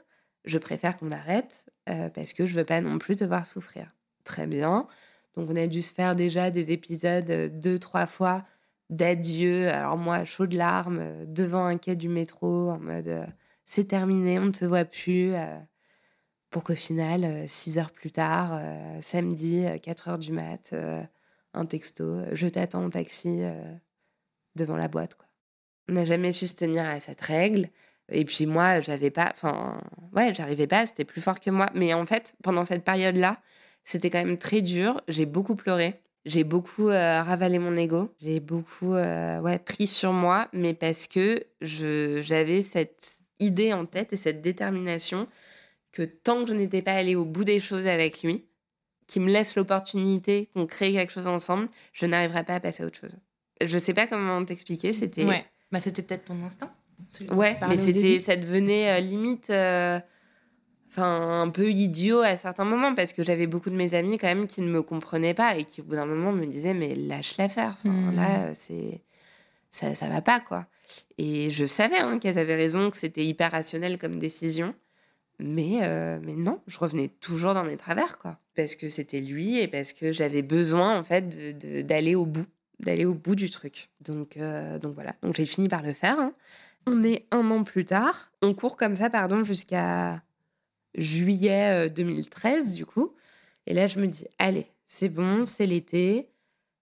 je préfère qu'on arrête euh, parce que je veux pas non plus te voir souffrir. Très bien. Donc on a dû se faire déjà des épisodes euh, deux, trois fois d'adieu. Alors moi, chaud de larmes, euh, devant un quai du métro, en mode euh, c'est terminé, on ne se voit plus. euh, pour qu'au final, six heures plus tard, samedi, euh, 4 heures du mat, un texto, je t'attends en taxi devant la boîte. Quoi. On n'a jamais su se tenir à cette règle. Et puis moi, j'avais pas, enfin, ouais, j'arrivais pas, c'était plus fort que moi. Mais en fait, pendant cette période-là, c'était quand même très dur. J'ai beaucoup pleuré. J'ai beaucoup euh, ravalé mon ego. J'ai beaucoup euh, ouais, pris sur moi, mais parce que j'avais cette idée en tête et cette détermination que tant que je n'étais pas allée au bout des choses avec lui, qu'il me laisse l'opportunité qu'on crée quelque chose ensemble, je n'arriverai pas à passer à autre chose. Je sais pas comment t'expliquer, c'était Ouais. Bah, c'était peut-être ton instinct. Ouais, mais c'était, ça devenait euh, limite, enfin un peu idiot à certains moments parce que j'avais beaucoup de mes amis quand même qui ne me comprenaient pas et qui au bout d'un moment me disaient mais lâche la faire. Enfin, Hmm. Là, c'est ça, ça va pas quoi. Et je savais hein, qu'elles avaient raison, que c'était hyper rationnel comme décision. Mais, euh, mais non, je revenais toujours dans mes travers, quoi. Parce que c'était lui et parce que j'avais besoin, en fait, de- de- d'aller au bout, d'aller au bout du truc. Donc, euh, donc voilà. Donc j'ai fini par le faire. hein. On est un an plus tard. On court comme ça, pardon, jusqu'à juillet euh, 2013, du coup. Et là, je me dis, allez, c'est bon, c'est l'été.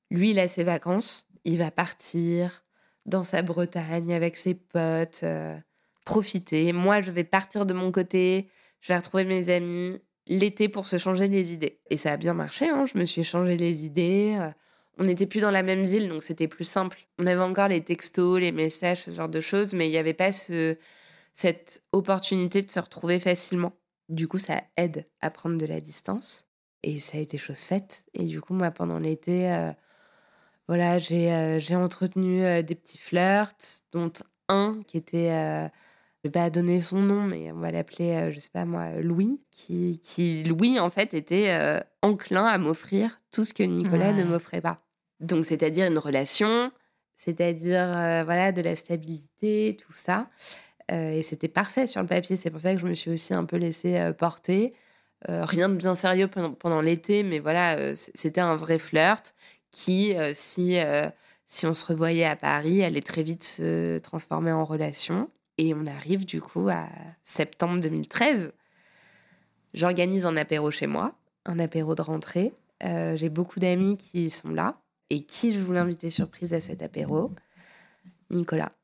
Lui, il a ses vacances. Il va partir dans sa Bretagne avec ses potes, euh, profiter. Moi, je vais partir de mon côté. Je vais retrouver mes amis l'été pour se changer les idées. Et ça a bien marché. hein. Je me suis changé les idées. euh, on n'était plus dans la même ville, donc c'était plus simple. On avait encore les textos, les messages, ce genre de choses, mais il n'y avait pas ce, cette opportunité de se retrouver facilement. Du coup, ça aide à prendre de la distance. Et ça a été chose faite. Et du coup, moi, pendant l'été, euh, voilà, j'ai euh, entretenu euh, des petits flirts, dont un qui était, je vais pas donner son nom, mais on va l'appeler, euh, je sais pas moi, Louis, qui, qui Louis, en fait, était enclin à m'offrir tout ce que Nicolas ne m'offrait pas. Donc, c'est-à-dire une relation, c'est-à-dire voilà de la stabilité, tout ça. Euh, et c'était parfait sur le papier. C'est pour ça que je me suis aussi un peu laissée euh, porter. Euh, rien de bien sérieux pendant, l'été, mais voilà, c'était un vrai flirt qui, si, on se revoyait à Paris, allait très vite se transformer en relation. Et on arrive du coup à septembre 2013. J'organise un apéro chez moi, un apéro de rentrée. J'ai beaucoup d'amis qui sont là. Et qui je voulais inviter surprise à cet apéro Nicolas.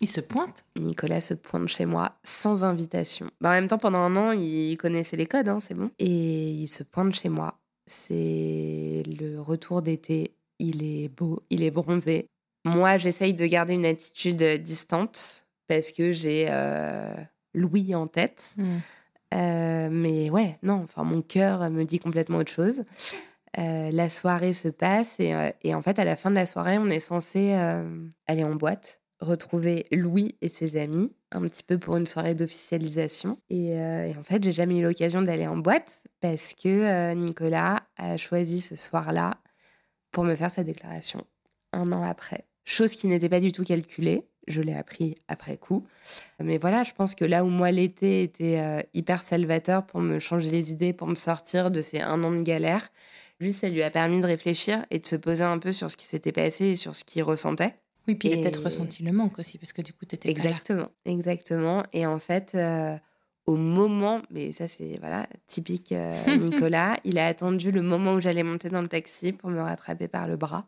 Il se pointe. Nicolas se pointe chez moi sans invitation. Bah, en même temps, pendant un an, il connaissait les codes, hein, c'est bon. Et il se pointe chez moi c'est le retour d'été. Il est beau, il est bronzé. Moi, j'essaye de garder une attitude distante parce que j'ai euh, Louis en tête. Mm. Euh, mais ouais, non, enfin, mon cœur me dit complètement autre chose. Euh, la soirée se passe et, et en fait, à la fin de la soirée, on est censé aller en boîte, retrouver Louis et ses amis, un petit peu pour une soirée d'officialisation. Et, euh, en fait, j'ai jamais eu l'occasion d'aller en boîte parce que euh, Nicolas a choisi ce soir-là pour me faire sa déclaration un an après. Chose qui n'était pas du tout calculée. Je l'ai appris après coup. Mais voilà, je pense que là où moi l'été était euh, hyper salvateur pour me changer les idées, pour me sortir de ces un an de galère, lui, ça lui a permis de réfléchir et de se poser un peu sur ce qui s'était passé et sur ce qu'il ressentait. Oui, puis il a Et- peut-être ressenti le manque aussi, parce que du coup, tu étais Exactement, exactement. Et en fait, euh, au moment, mais ça c'est voilà typique euh, Nicolas, il a attendu le moment où j'allais monter dans le taxi pour me rattraper par le bras,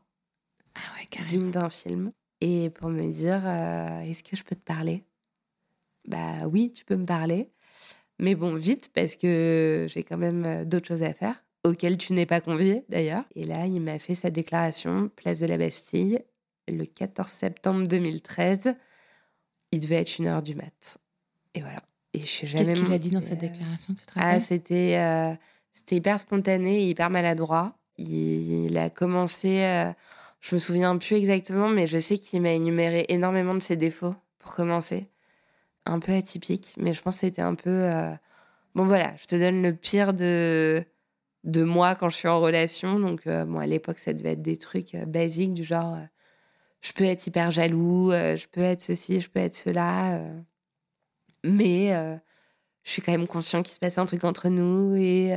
Ah ouais, carrément. digne d'un film, et pour me dire euh, est-ce que je peux te parler? Bah oui, tu peux me parler, mais bon vite parce que j'ai quand même d'autres choses à faire auxquelles tu n'es pas convié d'ailleurs. Et là, il m'a fait sa déclaration place de la Bastille le 14 septembre 2013. Il devait être une heure du mat. Et voilà. Et je suis jamais. Qu'est-ce qu'il a dit dans cette euh, déclaration Tu te Ah, c'était euh, c'était hyper spontané, et hyper maladroit. Il, il a commencé. euh, je me souviens plus exactement, mais je sais qu'il m'a énuméré énormément de ses défauts pour commencer. Un peu atypique, mais je pense que c'était un peu. euh, Bon voilà, je te donne le pire de de moi quand je suis en relation. Donc euh, bon, à l'époque, ça devait être des trucs euh, basiques du genre. euh, je peux être hyper jaloux, euh, je peux être ceci, je peux être cela. euh, mais euh, je suis quand même conscient qu'il se passe un truc entre nous et,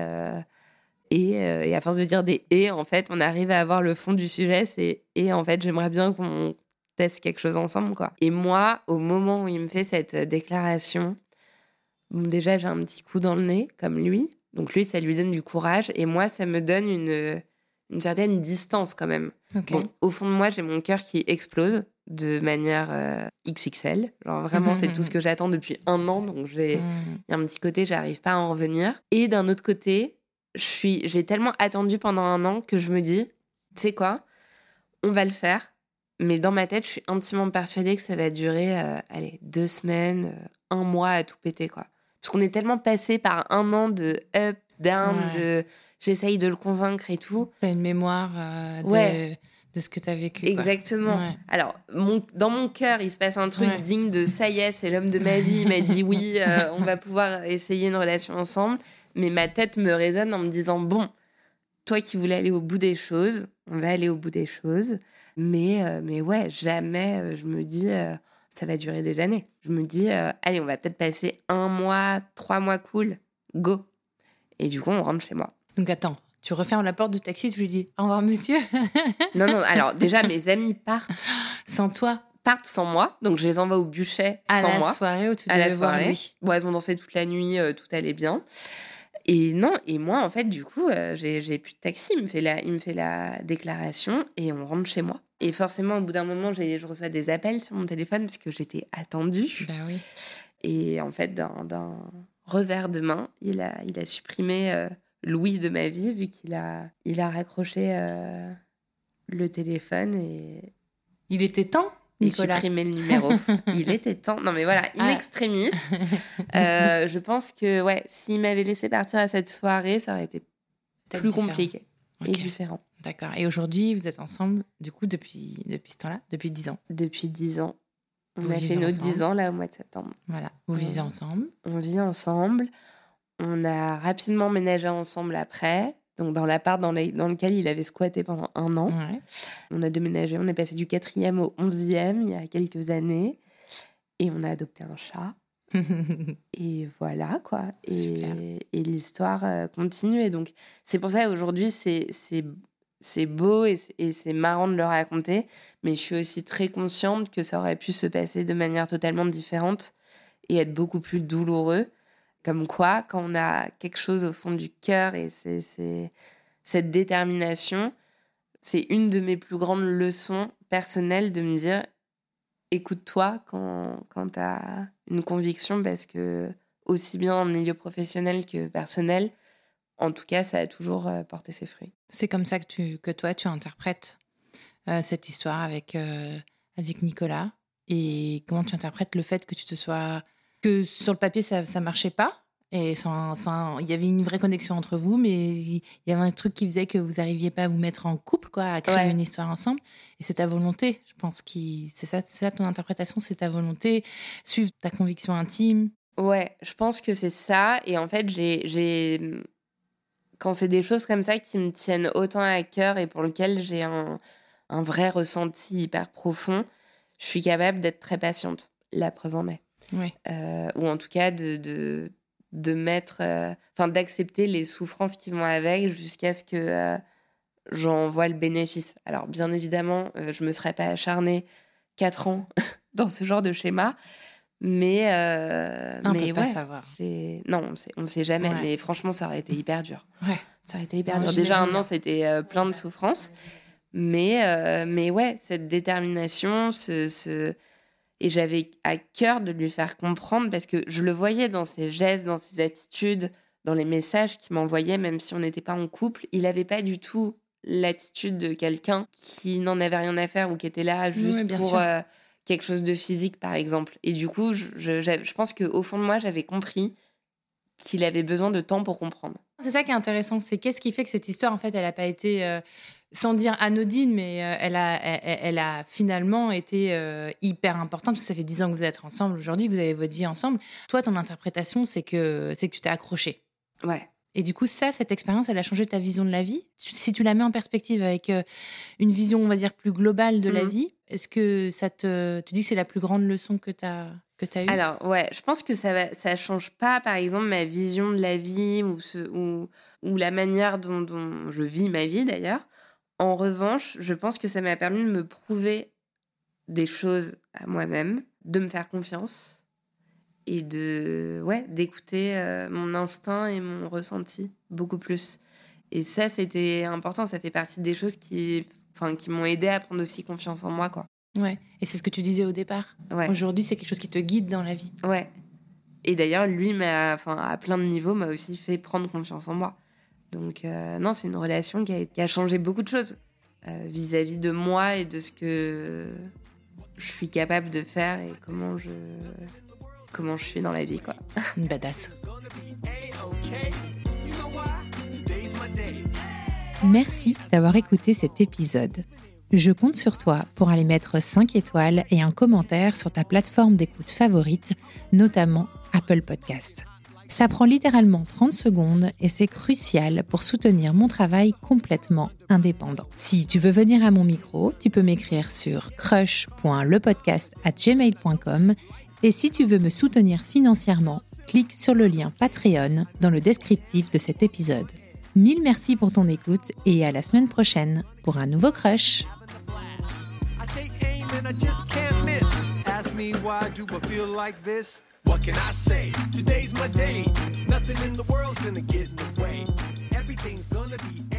et, à force de dire des et, en fait, on arrive à avoir le fond du sujet. C'est et en fait, j'aimerais bien qu'on teste quelque chose ensemble, quoi. Et moi, au moment où il me fait cette déclaration, déjà, j'ai un petit coup dans le nez, comme lui. Donc lui, ça lui donne du courage et moi, ça me donne une, une certaine distance quand même. Bon, au fond de moi, j'ai mon cœur qui explose de manière euh, XXL. Genre vraiment, c'est tout ce que j'attends depuis un an. Donc j'ai, Mm. il y a un petit côté, j'arrive pas à en revenir. Et d'un autre côté, j'ai tellement attendu pendant un an que je me dis, tu sais quoi, on va le faire. Mais dans ma tête, je suis intimement persuadée que ça va durer, euh, allez, deux semaines, euh, un mois à tout péter, quoi. Parce qu'on est tellement passé par un an de up, down, Ouais. de j'essaye de le convaincre et tout. T'as une mémoire euh, de, Ouais. de ce que t'as vécu. quoi. Exactement. Ouais. Alors, mon, dans mon cœur, il se passe un truc Ouais. digne de ça y est, c'est l'homme de ma vie. Il m'a dit oui, euh, on va pouvoir essayer une relation ensemble. Mais ma tête me résonne en me disant bon, toi qui voulais aller au bout des choses, on va aller au bout des choses. Mais, euh, mais ouais, jamais je me dis ça va durer des années. Je me dis euh, allez, on va peut-être passer un mois, trois mois cool, go. Et du coup, on rentre chez moi. Donc attends, tu refermes la porte du taxi, tu lui dis au revoir monsieur, Non, non, alors déjà, mes amis partent, sans toi, partent sans moi. Donc, je les envoie au bûchet à sans la moi. soirée où tu à la devais voir soirée. lui. Bon, elles ont dansé toute la nuit, euh, tout allait bien. Et non, et moi, en fait, du coup, euh, j'ai plus de taxi. Il me, fait la, il me fait la déclaration et on rentre chez moi. Et forcément, au bout d'un moment, je reçois des appels sur mon téléphone parce que j'étais attendue. Bah oui. Et en fait, d'un d'un revers de main, il a, il a supprimé euh, Louis de ma vie vu qu'il a, il a raccroché euh, le téléphone et, Il était temps, Nicolas. supprimé le numéro. il était temps. Non, mais voilà, in Ah. extremis. Euh, je pense que ouais, s'il m'avait laissé partir à cette soirée, ça aurait été plus différent. compliqué et différent. D'accord. Et aujourd'hui, vous êtes ensemble, du coup, depuis, depuis ce temps-là, depuis 10 ans? Depuis dix ans. On Vous a fait nos ensemble 10 ans là au mois de septembre. Voilà. Vous vivez Mhm. ensemble. On vit ensemble. On a rapidement ménagé ensemble après. Donc dans l'appart dans, dans lequel il avait squatté pendant un an. Ouais. On a déménagé, on est passé du quatrième au onzième il y a quelques années. Et on a adopté un chat. Et voilà, quoi. Et, et l'histoire euh, continue. Et donc, c'est pour ça aujourd'hui, c'est, c'est, c'est beau et c'est, et c'est marrant de le raconter. Mais je suis aussi très consciente que ça aurait pu se passer de manière totalement différente et être beaucoup plus douloureux. Comme quoi, quand on a quelque chose au fond du cœur et c'est, cette détermination, c'est une de mes plus grandes leçons personnelles de me dire écoute-toi quand, quand tu as une conviction parce que aussi bien le milieu professionnel que personnel, en tout cas, ça a toujours porté ses fruits. C'est comme ça que, tu, que toi, tu interprètes cette histoire avec, avec Nicolas et comment tu interprètes le fait que tu te sois que sur le papier ça ça marchait pas et sans, il y avait une vraie connexion entre vous, mais il y avait un truc qui faisait que vous n'arriviez pas à vous mettre en couple, quoi, à créer une histoire ensemble. Et c'est ta volonté, je pense, qui c'est ça, ça ton interprétation, c'est ta volonté, suivre ta conviction intime. Ouais, je pense que c'est ça. Et en fait, j'ai, quand c'est des choses comme ça qui me tiennent autant à cœur et pour lesquelles j'ai un, un vrai ressenti hyper profond, je suis capable d'être très patiente. La preuve en est. Euh, ou en tout cas de, de, de mettre, euh, enfin d'accepter les souffrances qui vont avec jusqu'à ce que euh, j'en vois le bénéfice. Alors bien évidemment, je me serais pas acharnée quatre ans dans ce genre de schéma, mais on mais peut pas savoir. Non, on sait, on sait jamais. Mais franchement, ça aurait été hyper dur. Ouais. Ça aurait été hyper dur. Déjà un an, c'était plein de souffrances. Mais, euh, mais ouais, cette détermination, ce, et j'avais à cœur de lui faire comprendre parce que je le voyais dans ses gestes, dans ses attitudes, dans les messages qu'il m'envoyait, même si on n'était pas en couple, il n'avait pas du tout l'attitude de quelqu'un qui n'en avait rien à faire ou qui était là juste pour euh, quelque chose de physique, par exemple. Et du coup, je, je, je pense qu'au fond de moi, j'avais compris qu'il avait besoin de temps pour comprendre. C'est ça qui est intéressant, c'est qu'est-ce qui fait que cette histoire, en fait, elle n'a pas été, euh, sans dire anodine, mais euh, elle, a, elle, a finalement été euh, hyper importante, parce que ça fait dix ans que vous êtes ensemble aujourd'hui, que vous avez votre vie ensemble. Toi, ton interprétation, c'est que, c'est que tu t'es accroché. Ouais. Et du coup, ça, cette expérience, elle a changé ta vision de la vie? Si tu la mets en perspective avec une vision, on va dire, plus globale de la mmh. vie, est-ce que ça te... Tu dis que c'est la plus grande leçon que tu as alors, ouais, je pense que ça ne ça change pas, par exemple, ma vision de la vie ou, ce, ou, ou la manière dont, dont, je vis ma vie, d'ailleurs. En revanche, je pense que ça m'a permis de me prouver des choses à moi-même, de me faire confiance et de ouais d'écouter euh, mon instinct et mon ressenti beaucoup plus. Et ça, c'était important. Ça fait partie des choses qui, enfin, qui m'ont aidé à prendre aussi confiance en moi, quoi. Ouais. Et c'est ce que tu disais au départ. Aujourd'hui, c'est quelque chose qui te guide dans la vie. Ouais. Et d'ailleurs, lui, m'a, enfin, à plein de niveaux, m'a aussi fait prendre confiance en moi. Donc, euh, non, c'est une relation qui a, changé beaucoup de choses euh, vis-à-vis de moi et de ce que je suis capable de faire et comment je, comment je suis dans la vie, quoi. Une badass. Merci d'avoir écouté cet épisode. Je compte sur toi pour aller mettre 5 étoiles et un commentaire sur ta plateforme d'écoute favorite, notamment Apple Podcast. Ça prend littéralement 30 secondes et c'est crucial pour soutenir mon travail complètement indépendant. Si tu veux venir à mon micro, tu peux m'écrire sur crush.lepodcast@gmail.com et si tu veux me soutenir financièrement, clique sur le lien Patreon dans le descriptif de cet épisode. Mille merci pour ton écoute et à la semaine prochaine pour un nouveau crush. What can I say? Today's my day. Nothing in the world's gonna get in the way. Everything's gonna be.